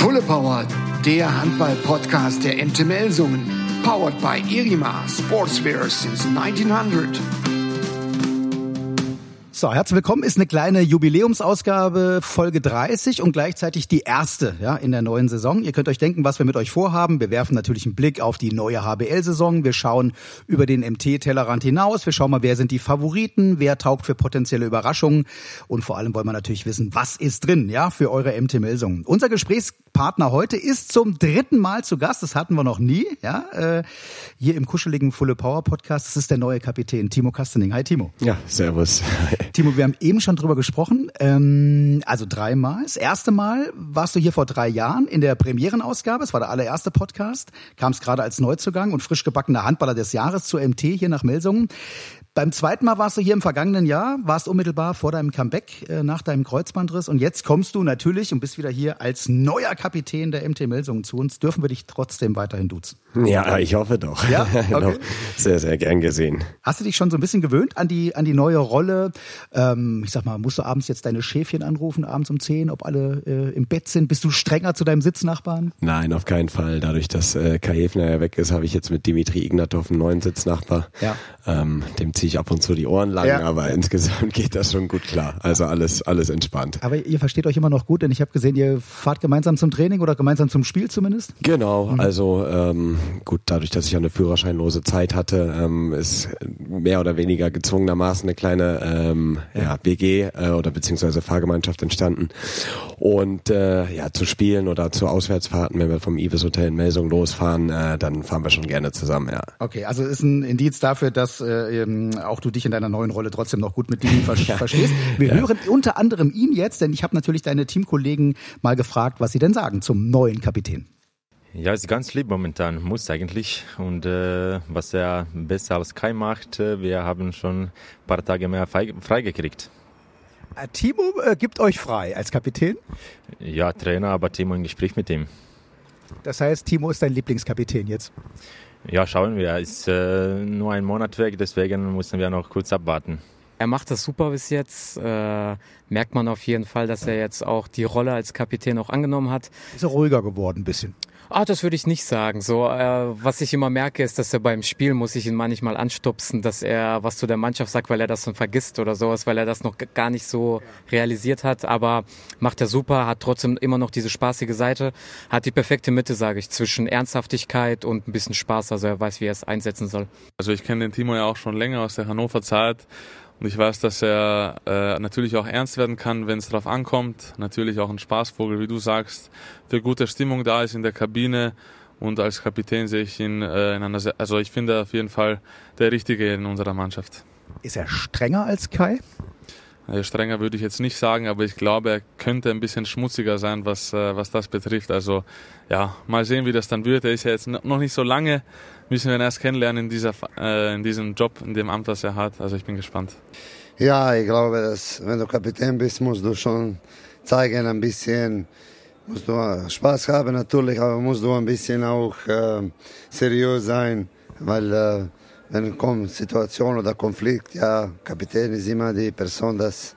Fulle Power, der Handball-Podcast der MT Melsungen. Powered by Irima Sportswear since 1900. So, herzlich willkommen. Ist eine kleine Jubiläumsausgabe, Folge 30 und gleichzeitig die erste ja, in der neuen Saison. Ihr könnt euch denken, was wir mit euch vorhaben. Wir werfen natürlich einen Blick auf die neue HBL-Saison. Wir schauen über den MT-Tellerrand hinaus. Wir schauen mal, wer sind die Favoriten, wer taugt für potenzielle Überraschungen. Und vor allem wollen wir natürlich wissen, was ist drin ja, für eure MT-Melsungen. Unser Gesprächspartner heute ist zum dritten Mal zu Gast. Das hatten wir noch nie. Ja, äh, hier im kuscheligen Fulle Power Podcast. Das ist der neue Kapitän, Timo Kastening. Hi, Timo. Ja, servus. Timo, wir haben eben schon drüber gesprochen. Ähm, also dreimal. Das erste Mal warst du hier vor drei Jahren in der Premierenausgabe. Es war der allererste Podcast. Kam es gerade als Neuzugang und frisch gebackener Handballer des Jahres zur MT hier nach Melsungen. Beim zweiten Mal warst du hier im vergangenen Jahr, warst unmittelbar vor deinem Comeback äh, nach deinem Kreuzbandriss und jetzt kommst du natürlich und bist wieder hier als neuer Kapitän der MT Melsungen zu uns. Dürfen wir dich trotzdem weiterhin duzen? Ja, ich hoffe doch. Ja? Okay. sehr, sehr gern gesehen. Hast du dich schon so ein bisschen gewöhnt an die, an die neue Rolle? Ähm, ich sag mal, musst du abends jetzt deine Schäfchen anrufen, abends um 10, ob alle äh, im Bett sind? Bist du strenger zu deinem Sitznachbarn? Nein, auf keinen Fall. Dadurch, dass äh, Kai Hefner ja weg ist, habe ich jetzt mit Dimitri Ignatov einen neuen Sitznachbar. Ja. Ähm, dem ziehe ich ab und zu die Ohren lang, Ja. aber insgesamt geht das schon gut klar. Also alles, alles entspannt. Aber ihr versteht euch immer noch gut, denn ich habe gesehen, ihr fahrt gemeinsam zum Training oder gemeinsam zum Spiel zumindest. Genau, also ähm, gut, dadurch, dass ich eine führerscheinlose Zeit hatte, ähm, ist mehr oder weniger gezwungenermaßen eine kleine ähm, ja, WG äh, oder beziehungsweise Fahrgemeinschaft entstanden. Und äh, ja, zu Spielen oder zu Auswärtsfahrten, wenn wir vom Ibis Hotel in Melsung losfahren, äh, dann fahren wir schon gerne zusammen, ja. Okay, also ist ein Indiz dafür, dass äh, ähm, auch du dich in deiner neuen Rolle trotzdem noch gut mit Dini ver verstehst. Wir hören unter anderem ihn jetzt, denn ich habe natürlich deine Teamkollegen mal gefragt, was sie denn sagen zum neuen Kapitän. Ja, ist ganz lieb momentan, muss eigentlich. Und äh, was er besser als Kai macht, äh, wir haben schon ein paar Tage mehr frei- freigekriegt. Äh, Timo äh, gibt euch frei als Kapitän. Ja, Trainer, aber Timo im Gespräch mit ihm. Das heißt, Timo ist dein Lieblingskapitän jetzt. Ja, schauen wir. Ist äh, nur ein Monat weg, deswegen müssen wir noch kurz abwarten. Er macht das super bis jetzt. Äh, merkt man auf jeden Fall, dass er jetzt auch die Rolle als Kapitän auch angenommen hat. Ist er ruhiger geworden ein bisschen. Ah, das würde ich nicht sagen. So, äh, was ich immer merke, ist, dass er beim Spiel muss ich ihn manchmal anstupsen, dass er was zu der Mannschaft sagt, weil er das dann vergisst oder sowas, weil er das noch gar nicht so realisiert hat. Aber macht er super, hat trotzdem immer noch diese spaßige Seite, hat die perfekte Mitte, sage ich, zwischen Ernsthaftigkeit und ein bisschen Spaß. Also er weiß, wie er es einsetzen soll. Also ich kenne den Timo ja auch schon länger aus der Hannover Zeit und ich weiß, dass er äh, natürlich auch ernst werden kann, wenn es drauf ankommt. Natürlich auch ein Spaßvogel, wie du sagst, für gute Stimmung da ist in der Kabine und als Kapitän sehe ich ihn äh, in einer, also ich finde auf jeden Fall der Richtige in unserer Mannschaft. Ist er strenger als Kai? Strenger würde ich jetzt nicht sagen, aber ich glaube, er könnte ein bisschen schmutziger sein, was, äh, was das betrifft. Also ja, mal sehen, wie das dann wird. Er ist ja jetzt noch nicht so lange, müssen wir ihn erst kennenlernen in, dieser, äh, in diesem Job, in dem Amt, das er hat. Also ich bin gespannt. Ja, ich glaube, dass wenn du Kapitän bist, musst du schon zeigen, ein bisschen, musst du Spaß haben natürlich, aber musst du ein bisschen auch äh, seriös sein, weil äh, wenn kommt Situation oder Konflikt, ja, Kapitän ist immer die Person, das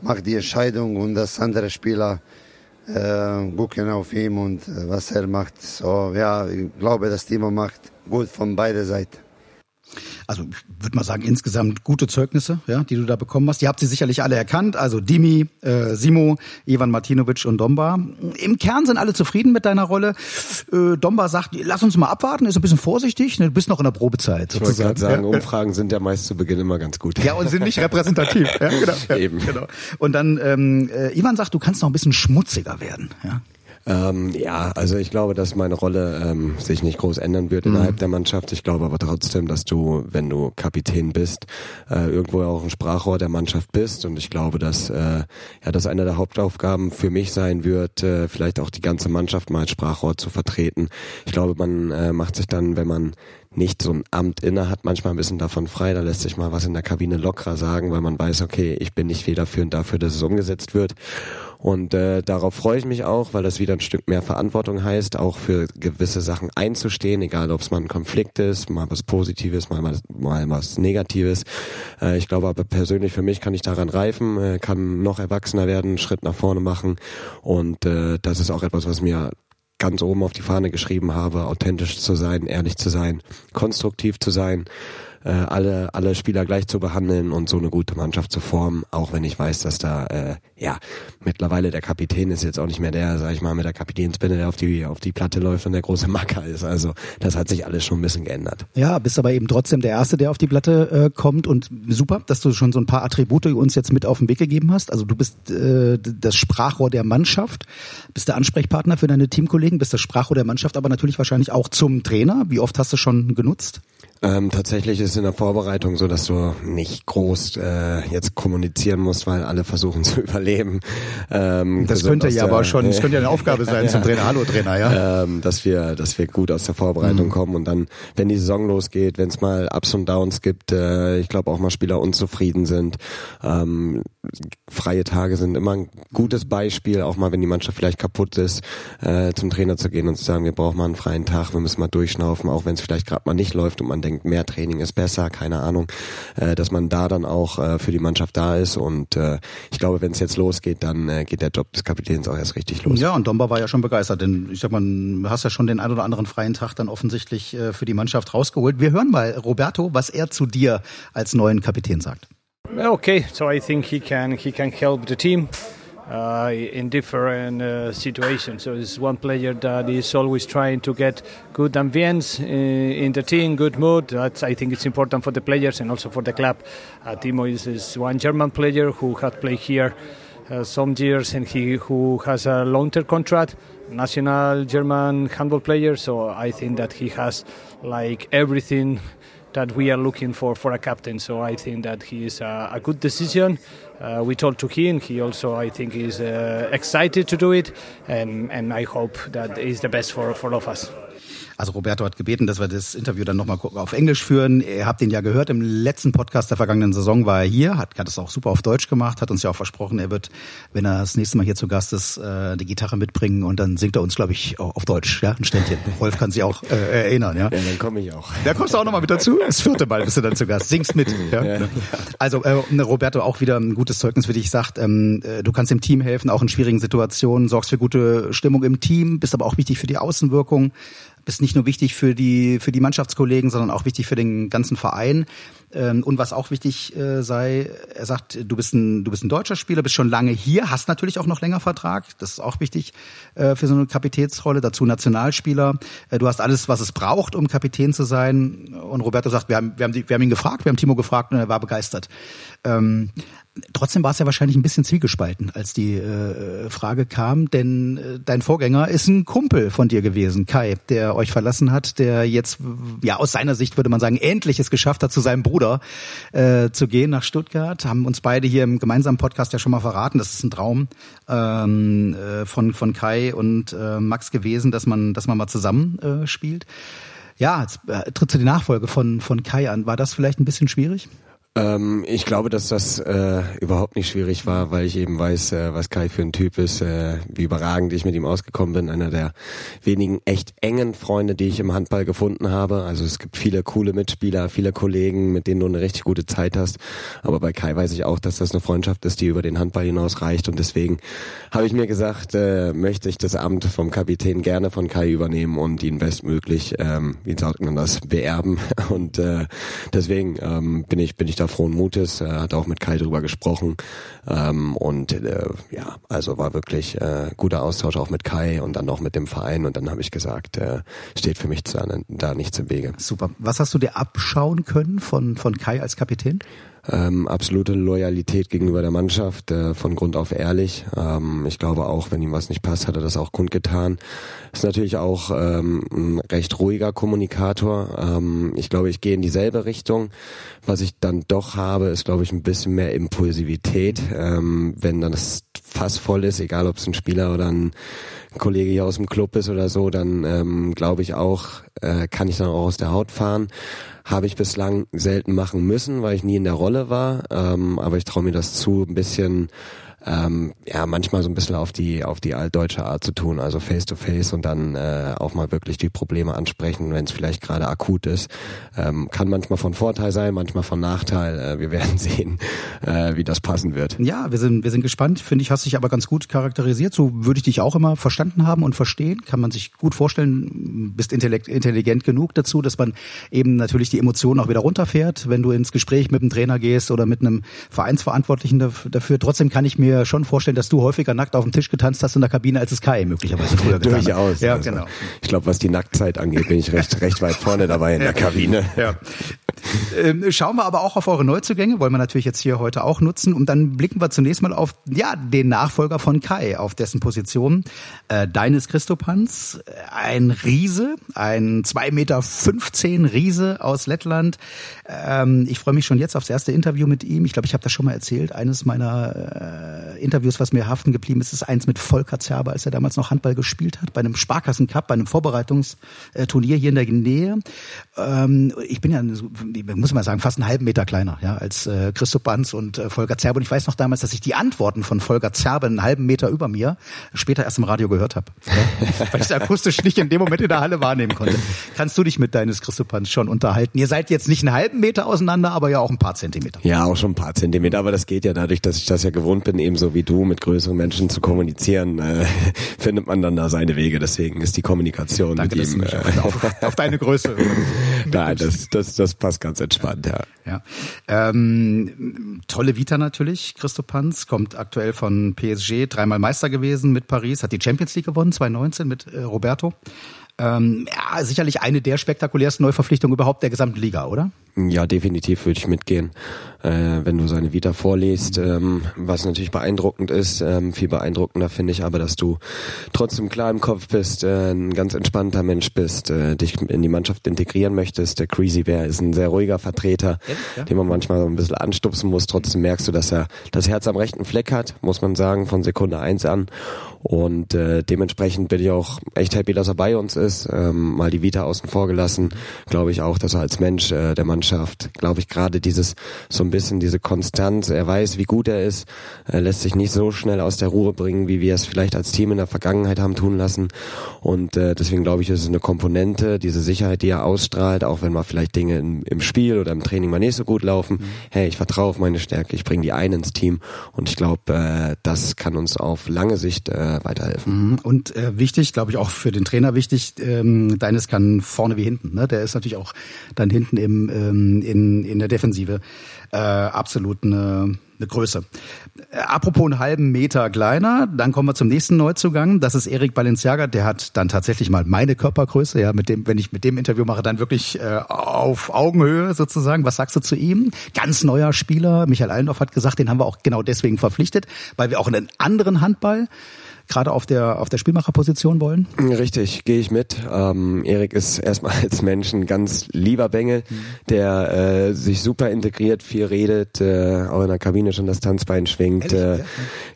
macht die Entscheidung und das andere Spieler äh, gucken auf ihn und äh, was er macht. So, ja, ich glaube, das Timo macht gut von beiden Seiten. Also ich würde mal sagen, insgesamt gute Zeugnisse, ja, die du da bekommen hast. Die habt ihr sicherlich alle erkannt. Also Dimi, äh, Simo, Ivan Martinovic und Domba. Im Kern sind alle zufrieden mit deiner Rolle. Äh, Domba sagt, lass uns mal abwarten, ist ein bisschen vorsichtig. Ne, Du bist noch in der Probezeit Ich wollte sozusagen. gerade sagen, ja. Umfragen sind ja meist zu Beginn immer ganz gut. Ja, und sind nicht repräsentativ. Ja, genau. Ja, Eben. Genau. Und dann, ähm, äh, Ivan sagt, du kannst noch ein bisschen schmutziger werden. Ja. Ähm, ja, also ich glaube, dass meine Rolle ähm, sich nicht groß ändern wird innerhalb der Mannschaft. Ich glaube aber trotzdem, dass du, wenn du Kapitän bist, äh, irgendwo auch ein Sprachrohr der Mannschaft bist. Und ich glaube, dass äh, ja, das eine der Hauptaufgaben für mich sein wird, äh, vielleicht auch die ganze Mannschaft mal als Sprachrohr zu vertreten. Ich glaube, man äh, macht sich dann, wenn man nicht so ein Amt inne hat, manchmal ein bisschen davon frei. Da lässt sich mal was in der Kabine lockerer sagen, weil man weiß, okay, ich bin nicht federführend dafür, dass es umgesetzt wird. Und äh, darauf freue ich mich auch, weil das wieder ein Stück mehr Verantwortung heißt, auch für gewisse Sachen einzustehen, egal ob es mal ein Konflikt ist, mal was Positives, mal, mal, mal was Negatives. Äh, ich glaube aber persönlich für mich kann ich daran reifen, äh, kann noch erwachsener werden, einen Schritt nach vorne machen. Und äh, das ist auch etwas, was mir ganz oben auf die Fahne geschrieben habe, authentisch zu sein, ehrlich zu sein, konstruktiv zu sein äh, alle, alle Spieler gleich zu behandeln und so eine gute Mannschaft zu formen, auch wenn ich weiß, dass da, äh, ja, mittlerweile der Kapitän ist jetzt auch nicht mehr der, sag ich mal, mit der Kapitänsbinde, der auf die, auf die Platte läuft und der große Macker ist. Also das hat sich alles schon ein bisschen geändert. Ja, bist aber eben trotzdem der Erste, der auf die Platte äh, kommt und super, dass du schon so ein paar Attribute uns jetzt mit auf den Weg gegeben hast. Also du bist äh, das Sprachrohr der Mannschaft, bist der Ansprechpartner für deine Teamkollegen, bist das Sprachrohr der Mannschaft, aber natürlich wahrscheinlich auch zum Trainer. Wie oft hast du schon genutzt? Ähm, tatsächlich ist in der Vorbereitung so, dass du nicht groß äh, jetzt kommunizieren musst, weil alle versuchen zu überleben. Ähm, das könnte ja aber schon, das könnte ja eine Aufgabe sein zum Trainer. Hallo Trainer, ja. Ähm, dass wir, dass wir gut aus der Vorbereitung mhm. kommen und dann, wenn die Saison losgeht, wenn es mal Ups und Downs gibt, äh, ich glaube auch mal Spieler unzufrieden sind. Ähm, freie Tage sind immer ein gutes Beispiel, auch mal wenn die Mannschaft vielleicht kaputt ist, äh, zum Trainer zu gehen und zu sagen, wir brauchen mal einen freien Tag, wir müssen mal durchschnaufen, auch wenn es vielleicht gerade mal nicht läuft und man denkt, mehr Training ist besser, keine Ahnung, äh, dass man da dann auch äh, für die Mannschaft da ist. Und äh, ich glaube, wenn es jetzt losgeht, dann äh, geht der Job des Kapitäns auch erst richtig los. Ja, und Domba war ja schon begeistert, denn ich sag mal, du hast ja schon den ein oder anderen freien Tag dann offensichtlich äh, für die Mannschaft rausgeholt. Wir hören mal Roberto, was er zu dir als neuen Kapitän sagt. Okay, so I think he can he can help the team. Uh, in different uh, situations. So it's one player that is always trying to get good ambience in, uh, in the team, good mood. That's, I think it's important for the players and also for the club. Uh, Timo is, is one German player who had played here uh, some years and he who has a long-term contract national German handball player so I think that he has like everything that we are looking for for a captain. So I think that he is a, a good decision. Uh, we told to him. He also, I think, is uh, excited to do it, and and I hope that is the best for for all of us. Also Roberto hat gebeten, dass wir das Interview dann nochmal auf Englisch führen. Ihr habt ihn ja gehört, im letzten Podcast der vergangenen Saison war er hier, hat, hat es auch super auf Deutsch gemacht, hat uns ja auch versprochen, er wird, wenn er das nächste Mal hier zu Gast ist, äh, die Gitarre mitbringen und dann singt er uns, glaube ich, auf Deutsch, ja, ein Ständchen. Rolf kann sich auch äh, erinnern, ja. Ja, dann komme ich auch. Da kommst du auch nochmal mit dazu. Das vierte Mal bist du dann zu Gast. Singst mit. Ja. ja. Also äh, Roberto auch wieder ein gutes Zeugnis für dich, sagt, ähm, äh, du kannst dem Team helfen, auch in schwierigen Situationen, sorgst für gute Stimmung im Team, bist aber auch wichtig für die Außenwirkung bist nicht nur wichtig für die für die Mannschaftskollegen, sondern auch wichtig für den ganzen Verein. Ähm, und was auch wichtig äh, sei, er sagt, du bist ein du bist ein deutscher Spieler, bist schon lange hier, hast natürlich auch noch länger Vertrag. Das ist auch wichtig äh, für so eine Kapitänsrolle. Dazu Nationalspieler. Äh, du hast alles, was es braucht, um Kapitän zu sein. Und Roberto sagt, wir haben wir haben, wir haben ihn gefragt, wir haben Timo gefragt und er war begeistert. Trotzdem war es ja wahrscheinlich ein bisschen zwiegespalten, als die äh, Frage kam, denn äh, dein Vorgänger ist ein Kumpel von dir gewesen, Kai, der euch verlassen hat, der jetzt, ja aus seiner Sicht würde man sagen, endlich es geschafft hat, zu seinem Bruder äh, zu gehen nach Stuttgart. Haben uns beide hier im gemeinsamen Podcast ja schon mal verraten, das ist ein Traum ähm, äh, von, von Kai und äh, Max gewesen, dass man, dass man mal zusammen äh, spielt. Ja, jetzt äh, tritt du die Nachfolge von, von Kai an. War das vielleicht ein bisschen schwierig? Ähm, ich glaube, dass das äh, überhaupt nicht schwierig war, weil ich eben weiß, äh, was Kai für ein Typ ist, äh, wie überragend ich mit ihm ausgekommen bin. Einer der wenigen echt engen Freunde, die ich im Handball gefunden habe. Also es gibt viele coole Mitspieler, viele Kollegen, mit denen du eine richtig gute Zeit hast. Aber bei Kai weiß ich auch, dass das eine Freundschaft ist, die über den Handball hinaus reicht. Und deswegen habe ich mir gesagt, äh, möchte ich das Amt vom Kapitän gerne von Kai übernehmen und ihn bestmöglich, ähm, wie sagt man das, beerben. Und äh, deswegen ähm, bin ich bin ich da da frohen Mutes, äh, hat auch mit Kai drüber gesprochen ähm, und äh, ja, also war wirklich äh, guter Austausch auch mit Kai und dann auch mit dem Verein und dann habe ich gesagt, äh, steht für mich da, da nichts im Wege. Super. Was hast du dir abschauen können von, von Kai als Kapitän? Ähm, absolute Loyalität gegenüber der Mannschaft, äh, von Grund auf ehrlich. Ähm, ich glaube auch, wenn ihm was nicht passt, hat er das auch kundgetan. Ist natürlich auch ähm, ein recht ruhiger Kommunikator. Ähm, ich glaube, ich gehe in dieselbe Richtung. Was ich dann doch habe, ist, glaube ich, ein bisschen mehr Impulsivität. Ähm, wenn dann das Fass voll ist, egal ob es ein Spieler oder ein Kollege hier aus dem Club ist oder so, dann ähm, glaube ich auch, äh, kann ich dann auch aus der Haut fahren. Habe ich bislang selten machen müssen, weil ich nie in der Rolle war. Ähm, aber ich traue mir das zu, ein bisschen ähm, ja manchmal so ein bisschen auf die auf die altdeutsche Art zu tun, also face to face und dann äh, auch mal wirklich die Probleme ansprechen, wenn es vielleicht gerade akut ist. Ähm, kann manchmal von Vorteil sein, manchmal von Nachteil. Äh, wir werden sehen, äh, wie das passen wird. Ja, wir sind wir sind gespannt. Finde ich, hast dich aber ganz gut charakterisiert. So würde ich dich auch immer verstanden haben und verstehen. Kann man sich gut vorstellen. Bist intelligent genug dazu, dass man eben natürlich die Emotionen auch wieder runterfährt, wenn du ins Gespräch mit dem Trainer gehst oder mit einem Vereinsverantwortlichen dafür. Trotzdem kann ich mir mir schon vorstellen, dass du häufiger nackt auf dem Tisch getanzt hast in der Kabine, als es Kai möglicherweise früher getan hat. Durchaus. Ja, also, genau. Ich glaube, was die Nacktzeit angeht, bin ich recht, recht weit vorne dabei in der Kabine. Ja. Ähm, schauen wir aber auch auf eure Neuzugänge, wollen wir natürlich jetzt hier heute auch nutzen. Und dann blicken wir zunächst mal auf ja, den Nachfolger von Kai, auf dessen Position. Äh, Deines Christopans, ein Riese, ein 2,15 Meter Riese aus Lettland. Ähm, ich freue mich schon jetzt aufs erste Interview mit ihm. Ich glaube, ich habe das schon mal erzählt. Eines meiner äh, Interviews, was mir haften geblieben ist, ist eins mit Volker Zerber, als er damals noch Handball gespielt hat, bei einem Sparkassen Cup, bei einem Vorbereitungsturnier hier in der Nähe. Ähm, ich bin ja, muss man sagen, fast einen halben Meter kleiner ja, als äh, Christoph Banz und äh, Volker Zerber. Und ich weiß noch damals, dass ich die Antworten von Volker Zerber einen halben Meter über mir später erst im Radio gehört habe, ja? weil ich es akustisch nicht in dem Moment in der Halle wahrnehmen konnte. Kannst du dich mit deines Christoph Banz schon unterhalten? Ihr seid jetzt nicht einen halben Meter auseinander, aber ja auch ein paar Zentimeter. Ja, auch schon ein paar Zentimeter, aber das geht ja dadurch, dass ich das ja gewohnt bin, ebenso wie du, mit größeren Menschen zu kommunizieren, äh, findet man dann da seine Wege. Deswegen ist die Kommunikation Danke, mit ihm äh, auf, auf, deine Größe. Nein, das, das, das passt ganz entspannt, ja. ja. Ähm, tolle Vita natürlich, Christo Panz, kommt aktuell von PSG, dreimal Meister gewesen mit Paris, hat die Champions League gewonnen, 2019 mit äh, Roberto. Ähm, ja, sicherlich eine der spektakulärsten Neuverpflichtungen überhaupt der gesamten Liga, oder? Ja, definitiv würde ich mitgehen. Äh, wenn du seine Vita vorliest, ähm, was natürlich beeindruckend ist, ähm, viel beeindruckender finde ich aber, dass du trotzdem klar im Kopf bist, äh, ein ganz entspannter Mensch bist, äh, dich in die Mannschaft integrieren möchtest. Der Crazy Bear ist ein sehr ruhiger Vertreter, ja? den man manchmal so ein bisschen anstupsen muss. Trotzdem merkst du, dass er das Herz am rechten Fleck hat, muss man sagen, von Sekunde eins an. Und äh, dementsprechend bin ich auch echt happy, dass er bei uns ist. Ähm, mal die Vita außen vor gelassen, glaube ich auch, dass er als Mensch äh, der Mannschaft, glaube ich, gerade dieses so ein bisschen diese Konstanz, er weiß, wie gut er ist, er lässt sich nicht so schnell aus der Ruhe bringen, wie wir es vielleicht als Team in der Vergangenheit haben tun lassen. Und äh, deswegen glaube ich, ist es eine Komponente, diese Sicherheit, die er ausstrahlt, auch wenn mal vielleicht Dinge im, im Spiel oder im Training mal nicht so gut laufen. Mhm. Hey, ich vertraue auf meine Stärke, ich bringe die ein ins Team und ich glaube, äh, das kann uns auf lange Sicht äh, weiterhelfen. Mhm. Und äh, wichtig, glaube ich auch für den Trainer wichtig, ähm, deines kann vorne wie hinten. Ne? Der ist natürlich auch dann hinten im ähm, in, in der Defensive äh, absolut eine, eine Größe. Äh, apropos einen halben Meter kleiner, dann kommen wir zum nächsten Neuzugang. Das ist Erik Balenciaga. Der hat dann tatsächlich mal meine Körpergröße. Ja, mit dem, wenn ich mit dem Interview mache, dann wirklich äh, auf Augenhöhe sozusagen. Was sagst du zu ihm? Ganz neuer Spieler. Michael Allendorf hat gesagt, den haben wir auch genau deswegen verpflichtet, weil wir auch einen anderen Handball gerade auf der auf der Spielmacherposition wollen? Richtig, gehe ich mit. Ähm, Erik ist erstmal als Mensch ein ganz lieber Bengel, mhm. der äh, sich super integriert, viel redet, äh, auch in der Kabine schon das Tanzbein schwingt, äh,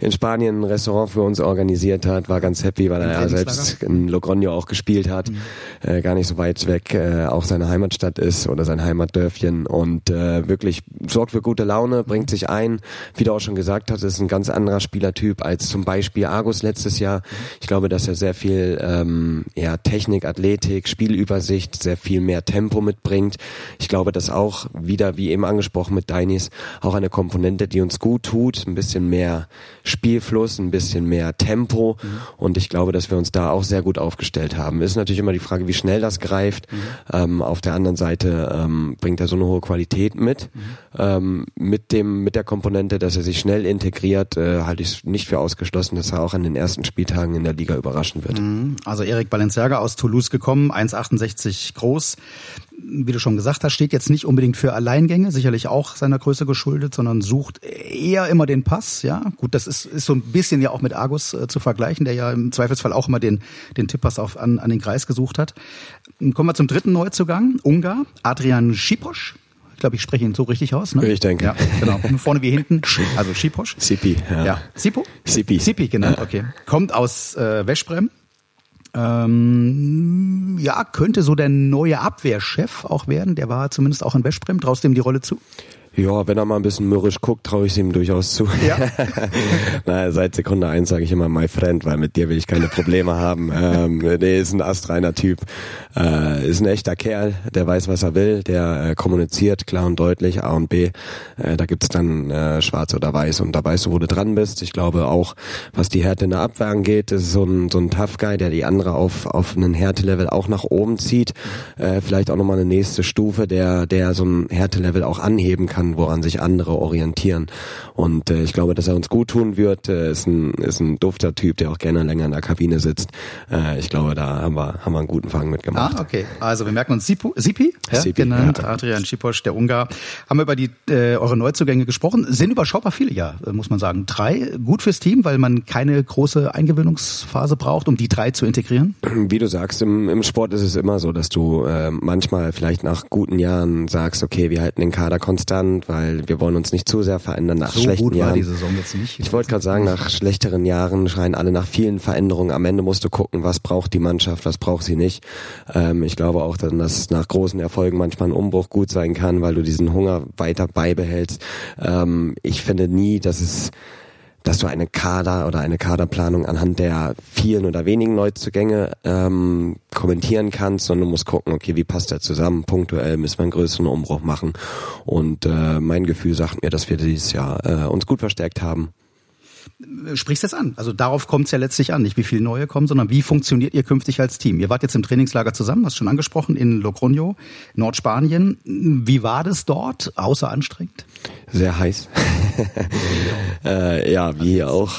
in Spanien ein Restaurant für uns organisiert hat, war ganz happy, weil er ja selbst in Logroño auch gespielt hat, mhm. äh, gar nicht so weit weg, äh, auch seine Heimatstadt ist oder sein Heimatdörfchen und äh, wirklich sorgt für gute Laune, bringt sich ein, wie du auch schon gesagt hast, ist ein ganz anderer Spielertyp als zum Beispiel Argus letztes letztes Jahr. Ich glaube, dass er sehr viel ähm, ja, Technik, Athletik, Spielübersicht, sehr viel mehr Tempo mitbringt. Ich glaube, dass auch wieder, wie eben angesprochen mit Dainis, auch eine Komponente, die uns gut tut, ein bisschen mehr Spielfluss, ein bisschen mehr Tempo. Mhm. Und ich glaube, dass wir uns da auch sehr gut aufgestellt haben. Ist natürlich immer die Frage, wie schnell das greift. Mhm. Ähm, auf der anderen Seite ähm, bringt er so eine hohe Qualität mit. Mhm. Ähm, mit dem, mit der Komponente, dass er sich schnell integriert, äh, halte ich es nicht für ausgeschlossen, dass er auch an den ersten ersten Spieltagen in der Liga überraschen wird. Mhm. Also Erik Balenciaga aus Toulouse gekommen, 1,68 groß. Wie du schon gesagt hast, steht jetzt nicht unbedingt für Alleingänge, sicherlich auch seiner Größe geschuldet, sondern sucht eher immer den Pass. Ja, gut, das ist, ist so ein bisschen ja auch mit Argus äh, zu vergleichen, der ja im Zweifelsfall auch immer den, den Tipppass auf, an, an den Kreis gesucht hat. Kommen wir zum dritten Neuzugang, Ungar, Adrian Schiposch Ich glaube, ich spreche ihn so richtig aus. Ne? Ich denke. Ja, genau. Vorne wie hinten. Also Schiposch. Sipi, ja. Ja. Sipo? Sipi. Sipi genannt, okay. Kommt aus äh, Westbrem. Ähm, ja, könnte so der neue Abwehrchef auch werden. Der war zumindest auch in Westbrem. Traust du ihm die Rolle zu? Ja, wenn er mal ein bisschen mürrisch guckt, traue ich es ihm durchaus zu. Ja. Na, seit Sekunde eins sage ich immer my friend, weil mit dir will ich keine Probleme haben. Ähm, der ist ein astreiner Typ, äh, ist ein echter Kerl, der weiß, was er will, der äh, kommuniziert klar und deutlich A und B. Äh, da gibt's dann äh, schwarz oder weiß und da weißt du, wo du dran bist. Ich glaube auch, was die Härte in der Abwehr angeht, ist so ein, so ein Tough Guy, der die andere auf, auf einen Härtelevel auch nach oben zieht. Äh, vielleicht auch nochmal eine nächste Stufe, der, der so ein Härtelevel auch anheben kann, woran sich andere orientieren. Und äh, ich glaube, dass er uns gut tun wird. Äh, ist ein ist ein dufter Typ, der auch gerne länger in der Kabine sitzt. Äh, ich glaube, da haben wir haben wir einen guten Fang mitgemacht. Ah, okay. Also wir merken uns Sipu, Sipi, ja, Sipi, genannt, ja. Adrian Schiposch, der Ungar. Haben wir über die äh, eure Neuzugänge gesprochen. Sind überschaubar viele, ja, äh, muss man sagen. Drei, gut fürs Team, weil man keine große Eingewöhnungsphase braucht, um die drei zu integrieren. Wie du sagst, im, im Sport ist es immer so, dass du äh, manchmal vielleicht nach guten Jahren sagst, okay, wir halten den Kader konstant, weil wir wollen uns nicht zu sehr verändern nach So schlechten gut war Jahren. die Saison jetzt nicht. Ich wollte gerade sagen, nach schlechteren Jahren schreien alle nach vielen Veränderungen. Am Ende musst du gucken, was braucht die Mannschaft, was braucht sie nicht. Ähm, ich glaube auch, dann, dass nach großen Erfolgen manchmal ein Umbruch gut sein kann, weil du diesen Hunger weiter beibehältst. Ähm, ich finde nie, dass es dass du eine Kader oder eine Kaderplanung anhand der vielen oder wenigen Neuzugänge ähm, kommentieren kannst, sondern du musst gucken, okay, wie passt der zusammen? Punktuell müssen wir einen größeren Umbruch machen. Und äh, mein Gefühl sagt mir, dass wir dieses Jahr äh, uns gut verstärkt haben. Sprichst jetzt an. Also darauf kommt es ja letztlich an, nicht wie viele neue kommen, sondern wie funktioniert ihr künftig als Team? Ihr wart jetzt im Trainingslager zusammen, hast schon angesprochen, in Logroño, Nordspanien. Wie war das dort, außer anstrengend? Sehr heiß. äh, ja, wie hier auch.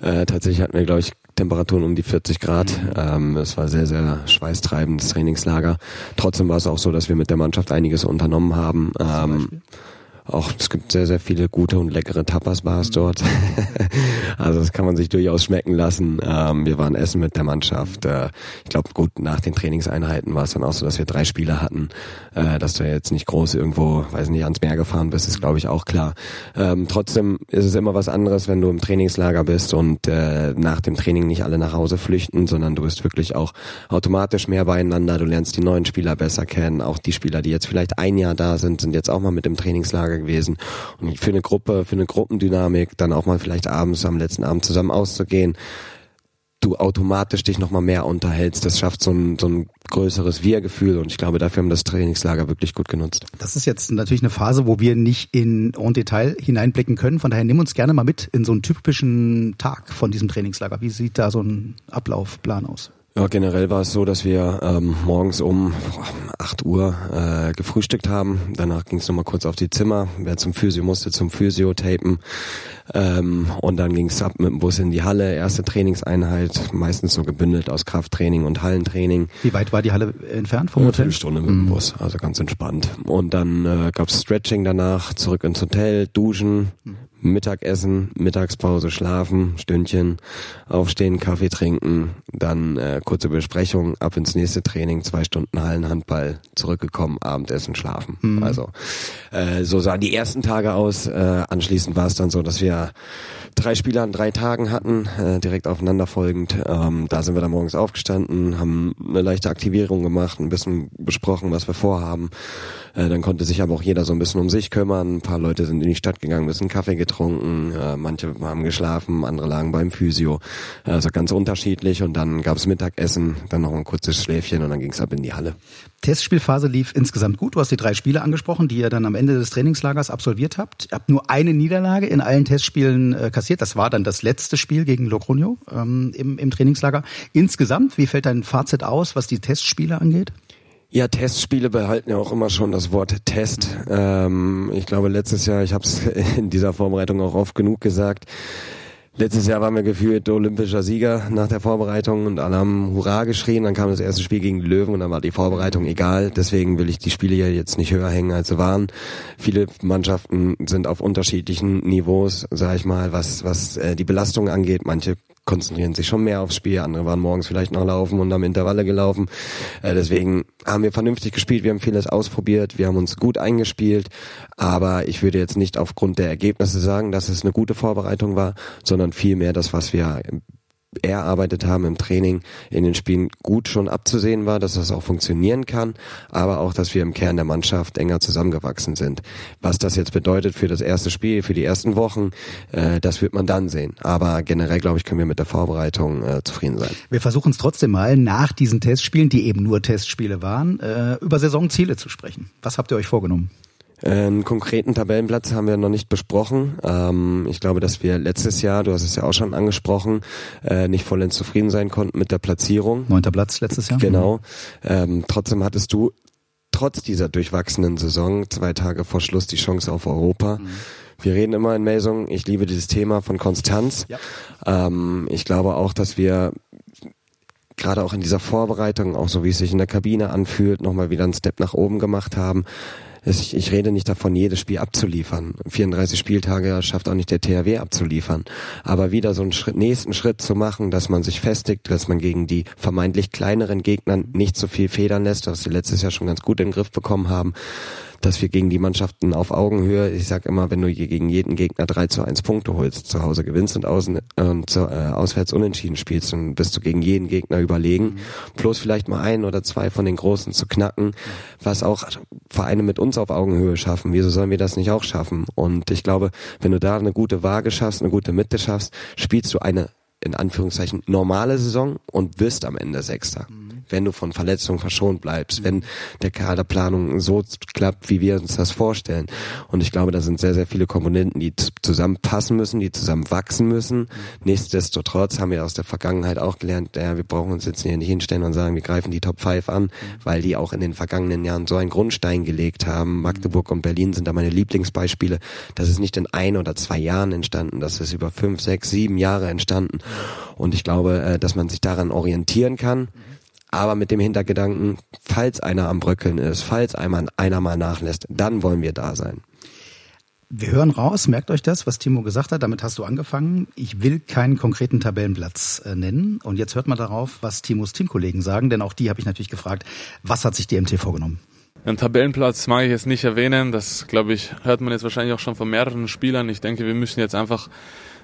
Äh, tatsächlich hatten wir, glaube ich, Temperaturen um die 40 Grad. Ähm, es war sehr, sehr schweißtreibendes Trainingslager. Trotzdem war es auch so, dass wir mit der Mannschaft einiges unternommen haben. Ähm, auch es gibt sehr, sehr viele gute und leckere Tapas-Bars dort. also das kann man sich durchaus schmecken lassen. Ähm, wir waren essen mit der Mannschaft. Äh, ich glaube, gut, nach den Trainingseinheiten war es dann auch so, dass wir drei Spieler hatten. Äh, dass du jetzt nicht groß irgendwo, weiß nicht, ans Meer gefahren bist, ist glaube ich auch klar. Ähm, trotzdem ist es immer was anderes, wenn du im Trainingslager bist und äh, nach dem Training nicht alle nach Hause flüchten, sondern du bist wirklich auch automatisch mehr beieinander. Du lernst die neuen Spieler besser kennen. Auch die Spieler, die jetzt vielleicht ein Jahr da sind, sind jetzt auch mal mit im Trainingslager gewesen. Und für eine Gruppe, für eine Gruppendynamik, dann auch mal vielleicht abends am letzten Abend zusammen auszugehen, du automatisch dich nochmal mehr unterhältst. Das schafft so ein, so ein größeres Wir-Gefühl und ich glaube, dafür haben das Trainingslager wirklich gut genutzt. Das ist jetzt natürlich eine Phase, wo wir nicht in en Detail hineinblicken können. Von daher nimm uns gerne mal mit in so einen typischen Tag von diesem Trainingslager. Wie sieht da so ein Ablaufplan aus? Ja, generell war es so, dass wir ähm, morgens um boah, 8 Uhr äh, gefrühstückt haben. Danach ging es nochmal kurz auf die Zimmer. Wer zum Physio musste, zum Physio tapen. Ähm, und dann ging es ab mit dem Bus in die Halle. Erste Trainingseinheit, meistens so gebündelt aus Krafttraining und Hallentraining. Wie weit war die Halle entfernt vom Eine Hotel? Viertelstunde mit dem Bus, also ganz entspannt. Und dann äh, gab's Stretching danach, zurück ins Hotel, duschen, Mittagessen, Mittagspause, schlafen, Stündchen, aufstehen, Kaffee trinken, dann äh, kurze Besprechung, ab ins nächste Training, zwei Stunden Hallenhandball, zurückgekommen, Abendessen, schlafen. Also äh, so sahen die ersten Tage aus. Äh, anschließend war es dann so, dass wir drei Spieler an drei Tagen hatten, äh, direkt aufeinanderfolgend. Ähm, da sind wir dann morgens aufgestanden, haben eine leichte Aktivierung gemacht, ein bisschen besprochen, was wir vorhaben. Äh, dann konnte sich aber auch jeder so ein bisschen um sich kümmern. Ein paar Leute sind in die Stadt gegangen, ein bisschen Kaffee getrunken, äh, manche haben geschlafen, andere lagen beim Physio. Also ganz unterschiedlich und dann gab's Mittagessen, dann noch ein kurzes Schläfchen und dann ging's ab in die Halle. Testspielphase lief insgesamt gut. Du hast die drei Spiele angesprochen, die ihr dann am Ende des Trainingslagers absolviert habt. Ihr habt nur eine Niederlage in allen Testspielen äh, kassiert. Das war dann das letzte Spiel gegen Logroño ähm, im, im Trainingslager. Insgesamt, wie fällt dein Fazit aus, was die Testspiele angeht? Ja, Testspiele behalten ja auch immer schon das Wort Test. Ähm, ich glaube, letztes Jahr, ich habe es in dieser Vorbereitung auch oft genug gesagt, letztes Jahr waren wir gefühlt olympischer Sieger nach der Vorbereitung und alle haben Hurra geschrien. Dann kam das erste Spiel gegen die Löwen und dann war die Vorbereitung egal. Deswegen will ich die Spiele ja jetzt nicht höher hängen, als sie waren. Viele Mannschaften sind auf unterschiedlichen Niveaus, sag ich mal, was, was äh, die Belastung angeht. Manche konzentrieren sich schon mehr aufs Spiel. Andere waren morgens vielleicht noch laufen und haben Intervalle gelaufen. Äh, deswegen haben wir vernünftig gespielt. Wir haben vieles ausprobiert. Wir haben uns gut eingespielt. Aber ich würde jetzt nicht aufgrund der Ergebnisse sagen, dass es eine gute Vorbereitung war, sondern vielmehr das, was wir erarbeitet haben im Training, in den Spielen gut schon abzusehen war, dass das auch funktionieren kann, aber auch, dass wir im Kern der Mannschaft enger zusammengewachsen sind. Was das jetzt bedeutet für das erste Spiel, für die ersten Wochen, äh, das wird man dann sehen. Aber generell, glaube ich, können wir mit der Vorbereitung äh, zufrieden sein. Wir versuchen es trotzdem mal, nach diesen Testspielen, die eben nur Testspiele waren, äh, über Saisonziele zu sprechen. Was habt ihr euch vorgenommen? Einen konkreten Tabellenplatz haben wir noch nicht besprochen. Ähm, ich glaube, dass wir letztes Jahr, du hast es ja auch schon angesprochen, äh, nicht vollends zufrieden sein konnten mit der Platzierung. Neunter Platz letztes Jahr. Genau. Ähm, trotzdem hattest du trotz dieser durchwachsenen Saison zwei Tage vor Schluss die Chance auf Europa. Mhm. Wir reden immer in Melsung, ich liebe dieses Thema von Konstanz. Ja. Ähm, ich glaube auch, dass wir gerade auch in dieser Vorbereitung, auch so wie es sich in der Kabine anfühlt, nochmal wieder einen Step nach oben gemacht haben ich, ich rede nicht davon, jedes Spiel abzuliefern. 34 Spieltage schafft auch nicht der THW abzuliefern. Aber wieder so einen Schritt, nächsten Schritt zu machen, dass man sich festigt, dass man gegen die vermeintlich kleineren Gegnern nicht so viel federn lässt, was sie letztes Jahr schon ganz gut den Griff bekommen haben dass wir gegen die Mannschaften auf Augenhöhe, ich sag immer, wenn du gegen jeden Gegner 3 zu 1 Punkte holst, zu Hause gewinnst und außen und zu, äh, auswärts unentschieden spielst, dann bist du gegen jeden Gegner überlegen. Mhm. Plus vielleicht mal ein oder zwei von den Großen zu knacken, was auch Vereine mit uns auf Augenhöhe schaffen. Wieso sollen wir das nicht auch schaffen? Und ich glaube, wenn du da eine gute Waage schaffst, eine gute Mitte schaffst, spielst du eine in Anführungszeichen normale Saison und wirst am Ende Sechster. Mhm wenn du von Verletzungen verschont bleibst, wenn der Kaderplanung so klappt, wie wir uns das vorstellen. Und ich glaube, da sind sehr, sehr viele Komponenten, die zusammenpassen müssen, die zusammen wachsen müssen. Nichtsdestotrotz haben wir aus der Vergangenheit auch gelernt, ja, wir brauchen uns jetzt hier nicht hinstellen und sagen, wir greifen die Top 5 an, weil die auch in den vergangenen Jahren so einen Grundstein gelegt haben. Magdeburg und Berlin sind da meine Lieblingsbeispiele. Das ist nicht in ein oder zwei Jahren entstanden, das ist über fünf, sechs, sieben Jahre entstanden. Und ich glaube, äh, dass man sich daran orientieren kann aber mit dem Hintergedanken, falls einer am Bröckeln ist, falls einer, einer mal nachlässt, dann wollen wir da sein. Wir hören raus, merkt euch das, was Timo gesagt hat, damit hast du angefangen. Ich will keinen konkreten Tabellenplatz äh, nennen. Und jetzt hört mal darauf, was Timos Teamkollegen sagen, denn auch die habe ich natürlich gefragt, was hat sich die MT vorgenommen? Einen Tabellenplatz mag ich jetzt nicht erwähnen, das glaube ich, hört man jetzt wahrscheinlich auch schon von mehreren Spielern. Ich denke, wir müssen jetzt einfach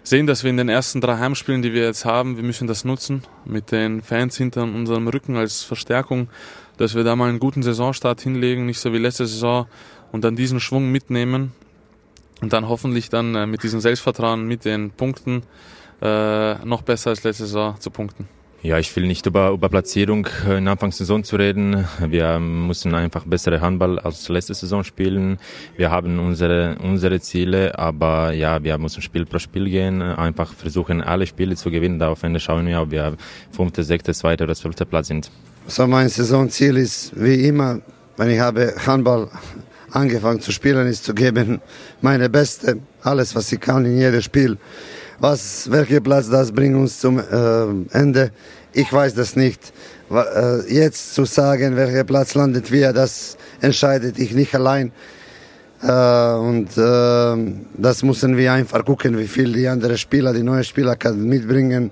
sehen, dass wir in den ersten drei Heimspielen, die wir jetzt haben, wir müssen das nutzen mit den Fans hinter unserem Rücken als Verstärkung, dass wir da mal einen guten Saisonstart hinlegen, nicht so wie letzte Saison und dann diesen Schwung mitnehmen und dann hoffentlich dann äh, mit diesem Selbstvertrauen, mit den Punkten äh, noch besser als letzte Saison zu punkten. Ja, ich will nicht über, über Platzierung in Anfangssaison zu reden. Wir müssen einfach bessere Handball als letzte Saison spielen. Wir haben unsere, unsere Ziele, aber ja, wir müssen Spiel pro Spiel gehen, einfach versuchen, alle Spiele zu gewinnen. Da auf Ende schauen wir, ob wir fünfte, sechste, zweite oder zwölfte Platz sind. So mein Saisonziel ist wie immer, wenn ich habe Handball angefangen zu spielen, ist zu geben meine Beste, alles was ich kann in jedem Spiel. Was, welcher Platz das bringt uns zum äh, Ende, ich weiß das nicht. Äh, jetzt zu sagen, welcher Platz landet wir, das entscheidet ich nicht allein. Äh, und äh, das müssen wir einfach gucken, wie viel die anderen Spieler, die neuen Spieler kann mitbringen.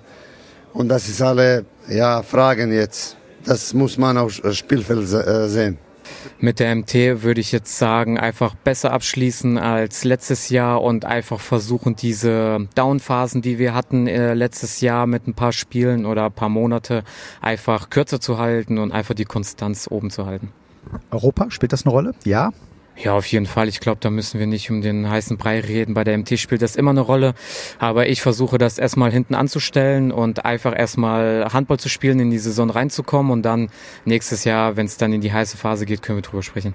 Und das ist alle ja, Fragen jetzt. Das muss man auf Spielfeld äh, sehen. Mit der MT würde ich jetzt sagen, einfach besser abschließen als letztes Jahr und einfach versuchen, diese Downphasen, die wir hatten äh, letztes Jahr mit ein paar Spielen oder ein paar Monate, einfach kürzer zu halten und einfach die Konstanz oben zu halten. Europa, spielt das eine Rolle? Ja? Ja, auf jeden Fall. Ich glaube, da müssen wir nicht um den heißen Brei reden. Bei der MT spielt das immer eine Rolle. Aber ich versuche das erstmal hinten anzustellen und einfach erstmal Handball zu spielen, in die Saison reinzukommen und dann nächstes Jahr, wenn es dann in die heiße Phase geht, können wir drüber sprechen.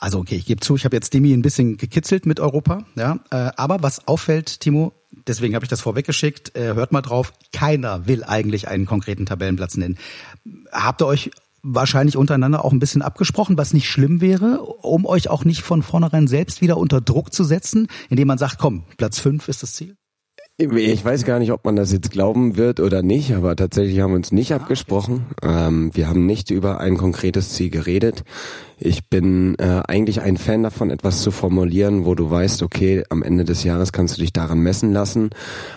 Also okay, ich gebe zu, ich habe jetzt Demi ein bisschen gekitzelt mit Europa, ja. Äh, aber was auffällt, Timo, deswegen habe ich das vorweggeschickt, äh, hört mal drauf, keiner will eigentlich einen konkreten Tabellenplatz nennen. Habt ihr euch wahrscheinlich untereinander auch ein bisschen abgesprochen, was nicht schlimm wäre, um euch auch nicht von vornherein selbst wieder unter Druck zu setzen, indem man sagt, komm, Platz fünf ist das Ziel? Ich weiß gar nicht, ob man das jetzt glauben wird oder nicht, aber tatsächlich haben wir uns nicht abgesprochen. Ähm, wir haben nicht über ein konkretes Ziel geredet. Ich bin äh, eigentlich ein Fan davon, etwas zu formulieren, wo du weißt, okay, am Ende des Jahres kannst du dich daran messen lassen.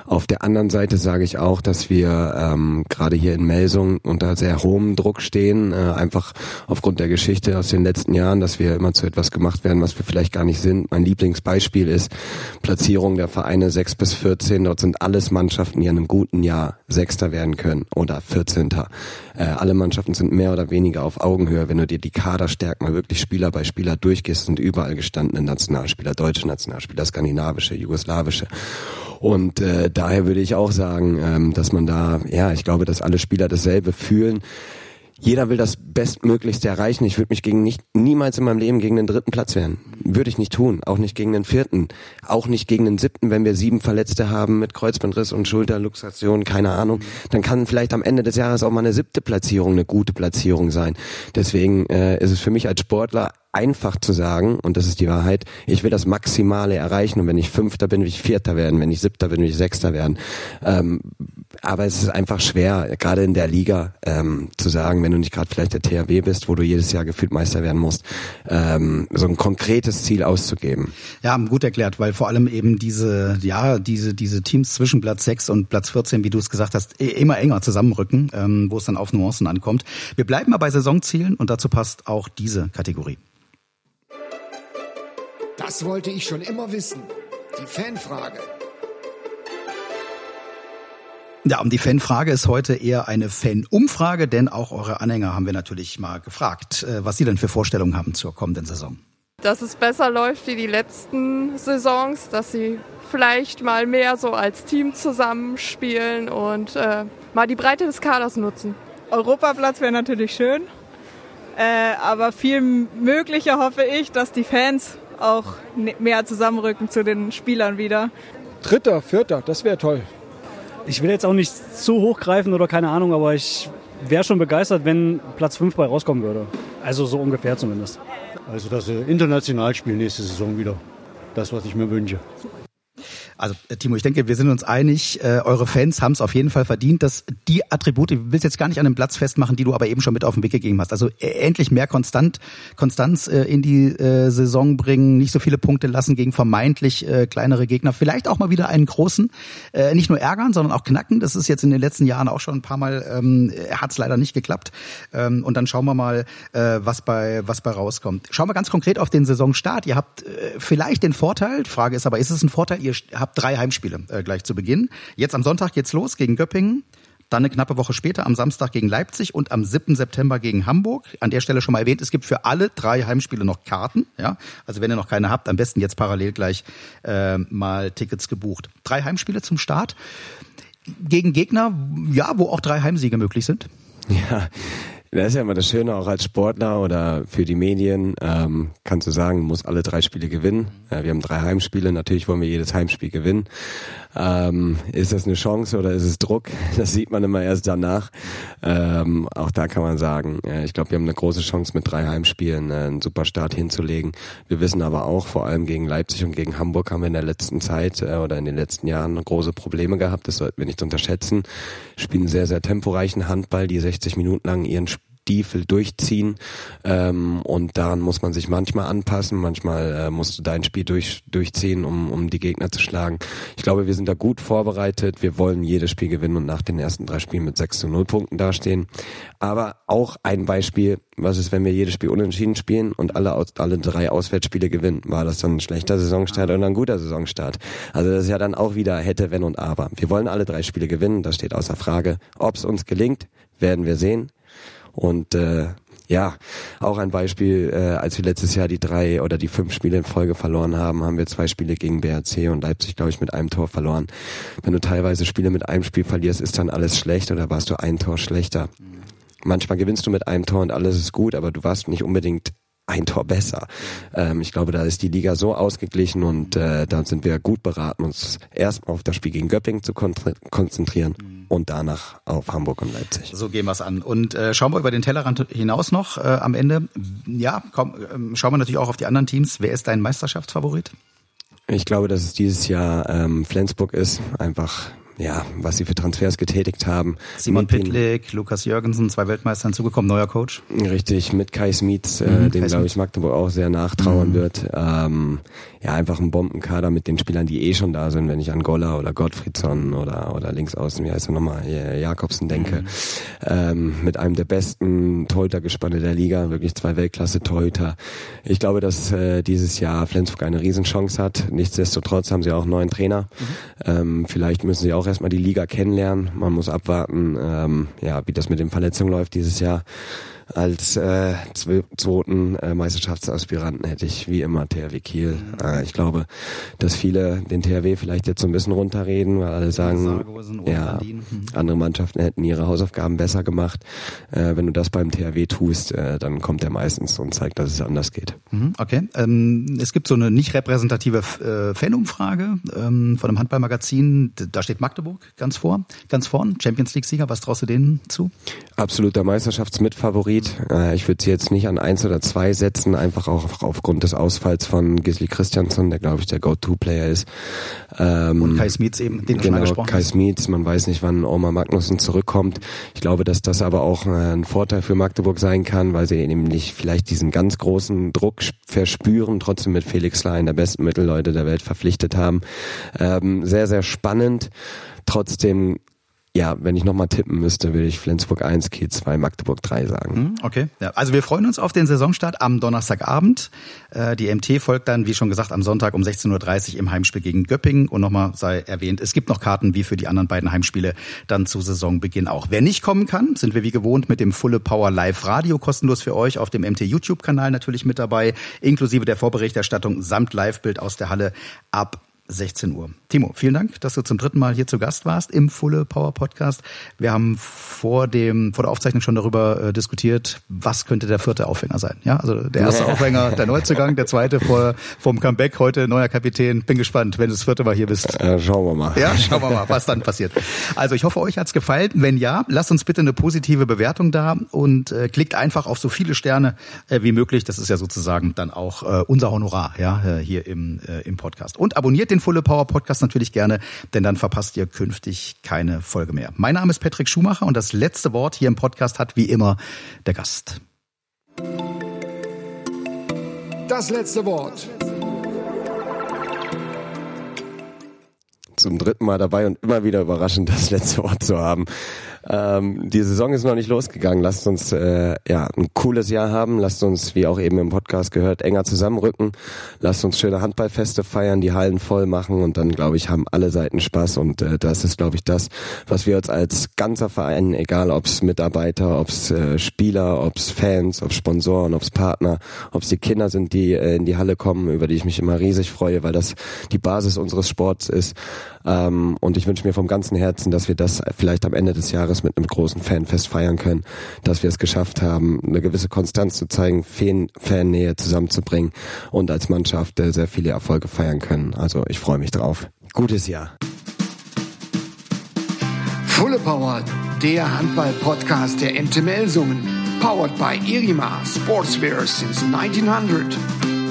Auf der anderen Seite sage ich auch, dass wir ähm, gerade hier in Melsung unter sehr hohem Druck stehen, äh, einfach aufgrund der Geschichte aus den letzten Jahren, dass wir immer zu etwas gemacht werden, was wir vielleicht gar nicht sind. Mein Lieblingsbeispiel ist Platzierung der Vereine 6 bis 14. Dort sind alles Mannschaften, die in einem guten Jahr Sechster werden können oder 14. Äh, alle Mannschaften sind mehr oder weniger auf Augenhöhe. Wenn du dir die Kaderstärken wirklich Spieler bei Spieler durchgehst, sind überall gestandene Nationalspieler, deutsche Nationalspieler, skandinavische, jugoslawische. Und äh, daher würde ich auch sagen, ähm, dass man da, ja, ich glaube, dass alle Spieler dasselbe fühlen jeder will das Bestmöglichste erreichen. Ich würde mich gegen nicht, niemals in meinem Leben gegen den dritten Platz wehren. Würde ich nicht tun. Auch nicht gegen den vierten. Auch nicht gegen den siebten, wenn wir sieben Verletzte haben mit Kreuzbandriss und Schulterluxation, keine Ahnung. Dann kann vielleicht am Ende des Jahres auch mal eine siebte Platzierung eine gute Platzierung sein. Deswegen äh, ist es für mich als Sportler einfach zu sagen, und das ist die Wahrheit, ich will das Maximale erreichen und wenn ich Fünfter bin, will ich Vierter werden, wenn ich Siebter bin, will ich Sechster werden. Ähm, aber es ist einfach schwer, gerade in der Liga, ähm, zu sagen, wenn du nicht gerade vielleicht der THW bist, wo du jedes Jahr gefühlt Meister werden musst, ähm, so ein konkretes Ziel auszugeben. Ja, gut erklärt, weil vor allem eben diese, ja, diese, diese Teams zwischen Platz 6 und Platz 14, wie du es gesagt hast, immer enger zusammenrücken, ähm, wo es dann auf Nuancen ankommt. Wir bleiben mal bei Saisonzielen und dazu passt auch diese Kategorie. Das wollte ich schon immer wissen. Die Fanfrage. Ja, und die Fanfrage ist heute eher eine Fanumfrage, denn auch eure Anhänger haben wir natürlich mal gefragt, äh, was sie denn für Vorstellungen haben zur kommenden Saison. Dass es besser läuft wie die letzten Saisons, dass sie vielleicht mal mehr so als Team zusammenspielen und äh, mal die Breite des Kaders nutzen. Europaplatz wäre natürlich schön, äh, aber viel möglicher hoffe ich, dass die Fans auch ne-, mehr zusammenrücken zu den Spielern wieder. Dritter, vierter, das wäre toll. Ich will jetzt auch nicht zu hoch greifen oder keine Ahnung, aber ich wäre schon begeistert, wenn Platz 5 bei rauskommen würde. Also so ungefähr zumindest. Also dass sie international spielen nächste Saison wieder. Das, was ich mir wünsche. Also äh, Timo, ich denke, wir sind uns einig, äh, eure Fans haben es auf jeden Fall verdient, dass die Attribute, ich will jetzt gar nicht an einem Platz festmachen, die du aber eben schon mit auf den Weg gegeben hast. Also äh, endlich mehr Konstant, Konstanz äh, in die äh, Saison bringen, nicht so viele Punkte lassen gegen vermeintlich äh, kleinere Gegner, vielleicht auch mal wieder einen großen, äh, nicht nur ärgern, sondern auch knacken. Das ist jetzt in den letzten Jahren auch schon ein paar Mal, ähm, hat es leider nicht geklappt. Ähm, und dann schauen wir mal, äh, was bei was bei rauskommt. Schauen wir ganz konkret auf den Saisonstart. Ihr habt äh, vielleicht den Vorteil, Frage ist aber, ist es ein Vorteil, ihr habt drei Heimspiele äh, gleich zu Beginn. Jetzt am Sonntag geht's los gegen Göppingen. Dann eine knappe Woche später am Samstag gegen Leipzig und am 7. September gegen Hamburg. An der Stelle schon mal erwähnt, es gibt für alle drei Heimspiele noch Karten. Ja, also wenn ihr noch keine habt, am besten jetzt parallel gleich äh, mal Tickets gebucht. Drei Heimspiele zum Start gegen Gegner, ja, wo auch drei Heimsiege möglich sind. Ja, das ist ja immer das Schöne, auch als Sportler oder für die Medien, ähm, kannst du sagen, du musst alle drei Spiele gewinnen. Ja, wir haben drei Heimspiele, natürlich wollen wir jedes Heimspiel gewinnen. Ähm, ist das eine Chance oder ist es Druck? Das sieht man immer erst danach. Ähm, auch da kann man sagen, äh, ich glaube, wir haben eine große Chance mit drei Heimspielen äh, einen super Start hinzulegen. Wir wissen aber auch, vor allem gegen Leipzig und gegen Hamburg haben wir in der letzten Zeit äh, oder in den letzten Jahren große Probleme gehabt. Das sollten wir nicht unterschätzen. Spielen sehr, sehr temporeichen Handball, die 60 Minuten lang ihren Stiefel durchziehen ähm, und daran muss man sich manchmal anpassen, manchmal äh, musst du dein Spiel durch, durchziehen, um, um die Gegner zu schlagen. Ich glaube, wir sind da gut vorbereitet, wir wollen jedes Spiel gewinnen und nach den ersten drei Spielen mit 6 zu 0 Punkten dastehen. Aber auch ein Beispiel, was ist, wenn wir jedes Spiel unentschieden spielen und alle, alle drei Auswärtsspiele gewinnen? War das dann ein schlechter Saisonstart oder ein guter Saisonstart? Also das ist ja dann auch wieder hätte, wenn und aber. Wir wollen alle drei Spiele gewinnen, das steht außer Frage. Ob es uns gelingt, werden wir sehen. Und äh, ja, auch ein Beispiel, äh, als wir letztes Jahr die drei oder die fünf Spiele in Folge verloren haben, haben wir zwei Spiele gegen BRC und Leipzig, glaube ich, mit einem Tor verloren. Wenn du teilweise Spiele mit einem Spiel verlierst, ist dann alles schlecht oder warst du ein Tor schlechter. Manchmal gewinnst du mit einem Tor und alles ist gut, aber du warst nicht unbedingt ein Tor besser. Ähm, ich glaube, da ist die Liga so ausgeglichen und äh, da sind wir gut beraten, uns erstmal auf das Spiel gegen Göppingen zu kon konzentrieren und danach auf Hamburg und Leipzig. So gehen wir es an. Und äh, schauen wir über den Tellerrand hinaus noch äh, am Ende. Ja, komm, äh, schauen wir natürlich auch auf die anderen Teams. Wer ist dein Meisterschaftsfavorit? Ich glaube, dass es dieses Jahr ähm, Flensburg ist, einfach ja, was sie für Transfers getätigt haben. Simon Pitlick, Lukas Jürgensen, zwei Weltmeister hinzugekommen, neuer Coach. Richtig, mit Kai Smits, äh, mhm, dem glaube ich Magdeburg auch sehr nachtrauern mhm. wird. Ähm, ja, einfach ein Bombenkader mit den Spielern, die eh schon da sind, wenn ich an Golla oder Gottfriedson oder, oder links außen, wie heißt er nochmal, Jakobsen denke. Mhm. Ähm, mit einem der besten Torhütergespanne der Liga, wirklich zwei Weltklasse-Torhüter. Ich glaube, dass äh, dieses Jahr Flensburg eine Riesenchance hat. Nichtsdestotrotz haben sie auch einen neuen Trainer. Mhm. Ähm, vielleicht müssen sie auch erstmal die Liga kennenlernen. Man muss abwarten, ähm, ja, wie das mit den Verletzungen läuft dieses Jahr als äh, zweiten äh, Meisterschaftsaspiranten hätte ich wie immer THW Kiel. Äh, ich glaube, dass viele den THW vielleicht jetzt so ein bisschen runterreden, weil alle sagen, ja, mhm. andere Mannschaften hätten ihre Hausaufgaben besser gemacht. Äh, wenn du das beim THW tust, äh, dann kommt er meistens und zeigt, dass es anders geht. Mhm, okay. Ähm, es gibt so eine nicht repräsentative äh, Fanumfrage ähm, von einem Handballmagazin. Da steht Magdeburg ganz vor, ganz vorn. Champions League-Sieger. Was traust du denen zu? Absoluter Meisterschaftsmitfavorit. Favorit. Äh, ich würde sie jetzt nicht an eins oder zwei setzen, einfach auch aufgrund des Ausfalls von Gisli Christiansson, der glaube ich der Go-To-Player ist. Ähm, und Kai Smits eben, den genau, schon Kai Smits, man weiß nicht, wann Oma Magnussen zurückkommt. Ich glaube, dass das aber auch äh, ein Vorteil für Magdeburg sein kann, weil sie nämlich vielleicht diesen ganz großen Druck verspüren, trotzdem mit Felix Lein, der besten Mittelleute der Welt, verpflichtet haben. Ähm, sehr, sehr spannend. Trotzdem ja, wenn ich nochmal tippen müsste, würde ich Flensburg 1, Kiel 2, Magdeburg 3 sagen. Hm, okay, ja, also wir freuen uns auf den Saisonstart am Donnerstagabend. Äh, die MT folgt dann, wie schon gesagt, am Sonntag um 16.30 Uhr im Heimspiel gegen Göppingen. Und nochmal sei erwähnt, es gibt noch Karten wie für die anderen beiden Heimspiele dann zu Saisonbeginn auch. Wer nicht kommen kann, sind wir wie gewohnt mit dem Fulle Power Live Radio kostenlos für euch auf dem MT YouTube-Kanal natürlich mit dabei, inklusive der Vorberichterstattung samt Live-Bild aus der Halle ab 16 Uhr. Timo, vielen Dank, dass du zum dritten Mal hier zu Gast warst im Fulle Power Podcast. Wir haben vor dem vor der Aufzeichnung schon darüber äh, diskutiert, was könnte der vierte Aufhänger sein. Ja, also der erste Aufhänger, der Neuzugang, der zweite vor vom Comeback, heute neuer Kapitän. Bin gespannt, wenn du das vierte Mal hier bist. Äh, schauen wir mal. Ja, schauen wir mal, was dann passiert. Also ich hoffe, euch hat's gefallen. Wenn ja, lasst uns bitte eine positive Bewertung da und äh, klickt einfach auf so viele Sterne äh, wie möglich. Das ist ja sozusagen dann auch äh, unser Honorar, ja, äh, hier im äh, im Podcast. Und abonniert den Fulle Power Podcast natürlich gerne, denn dann verpasst ihr künftig keine Folge mehr. Mein Name ist Patrick Schumacher und das letzte Wort hier im Podcast hat wie immer der Gast. Das letzte Wort. Zum dritten Mal dabei und immer wieder überraschend, das letzte Wort zu haben. Ähm, die Saison ist noch nicht losgegangen. Lasst uns äh, ja ein cooles Jahr haben. Lasst uns, wie auch eben im Podcast gehört, enger zusammenrücken. Lasst uns schöne Handballfeste feiern, die Hallen voll machen und dann, glaube ich, haben alle Seiten Spaß. Und äh, das ist, glaube ich, das, was wir uns als ganzer Verein, egal ob es Mitarbeiter, ob es äh, Spieler, ob es Fans, ob Sponsoren, ob es Partner, ob es die Kinder sind, die äh, in die Halle kommen, über die ich mich immer riesig freue, weil das die Basis unseres Sports ist. Ähm, und ich wünsche mir vom ganzen Herzen, dass wir das vielleicht am Ende des Jahres mit einem großen Fanfest feiern können, dass wir es geschafft haben, eine gewisse Konstanz zu zeigen, Fan Fannähe zusammenzubringen und als Mannschaft äh, sehr viele Erfolge feiern können. Also ich freue mich drauf. Gutes Jahr. Fulle Power, der Handball-Podcast der MT Melsungen. Powered by Irima Sportswear since 1900.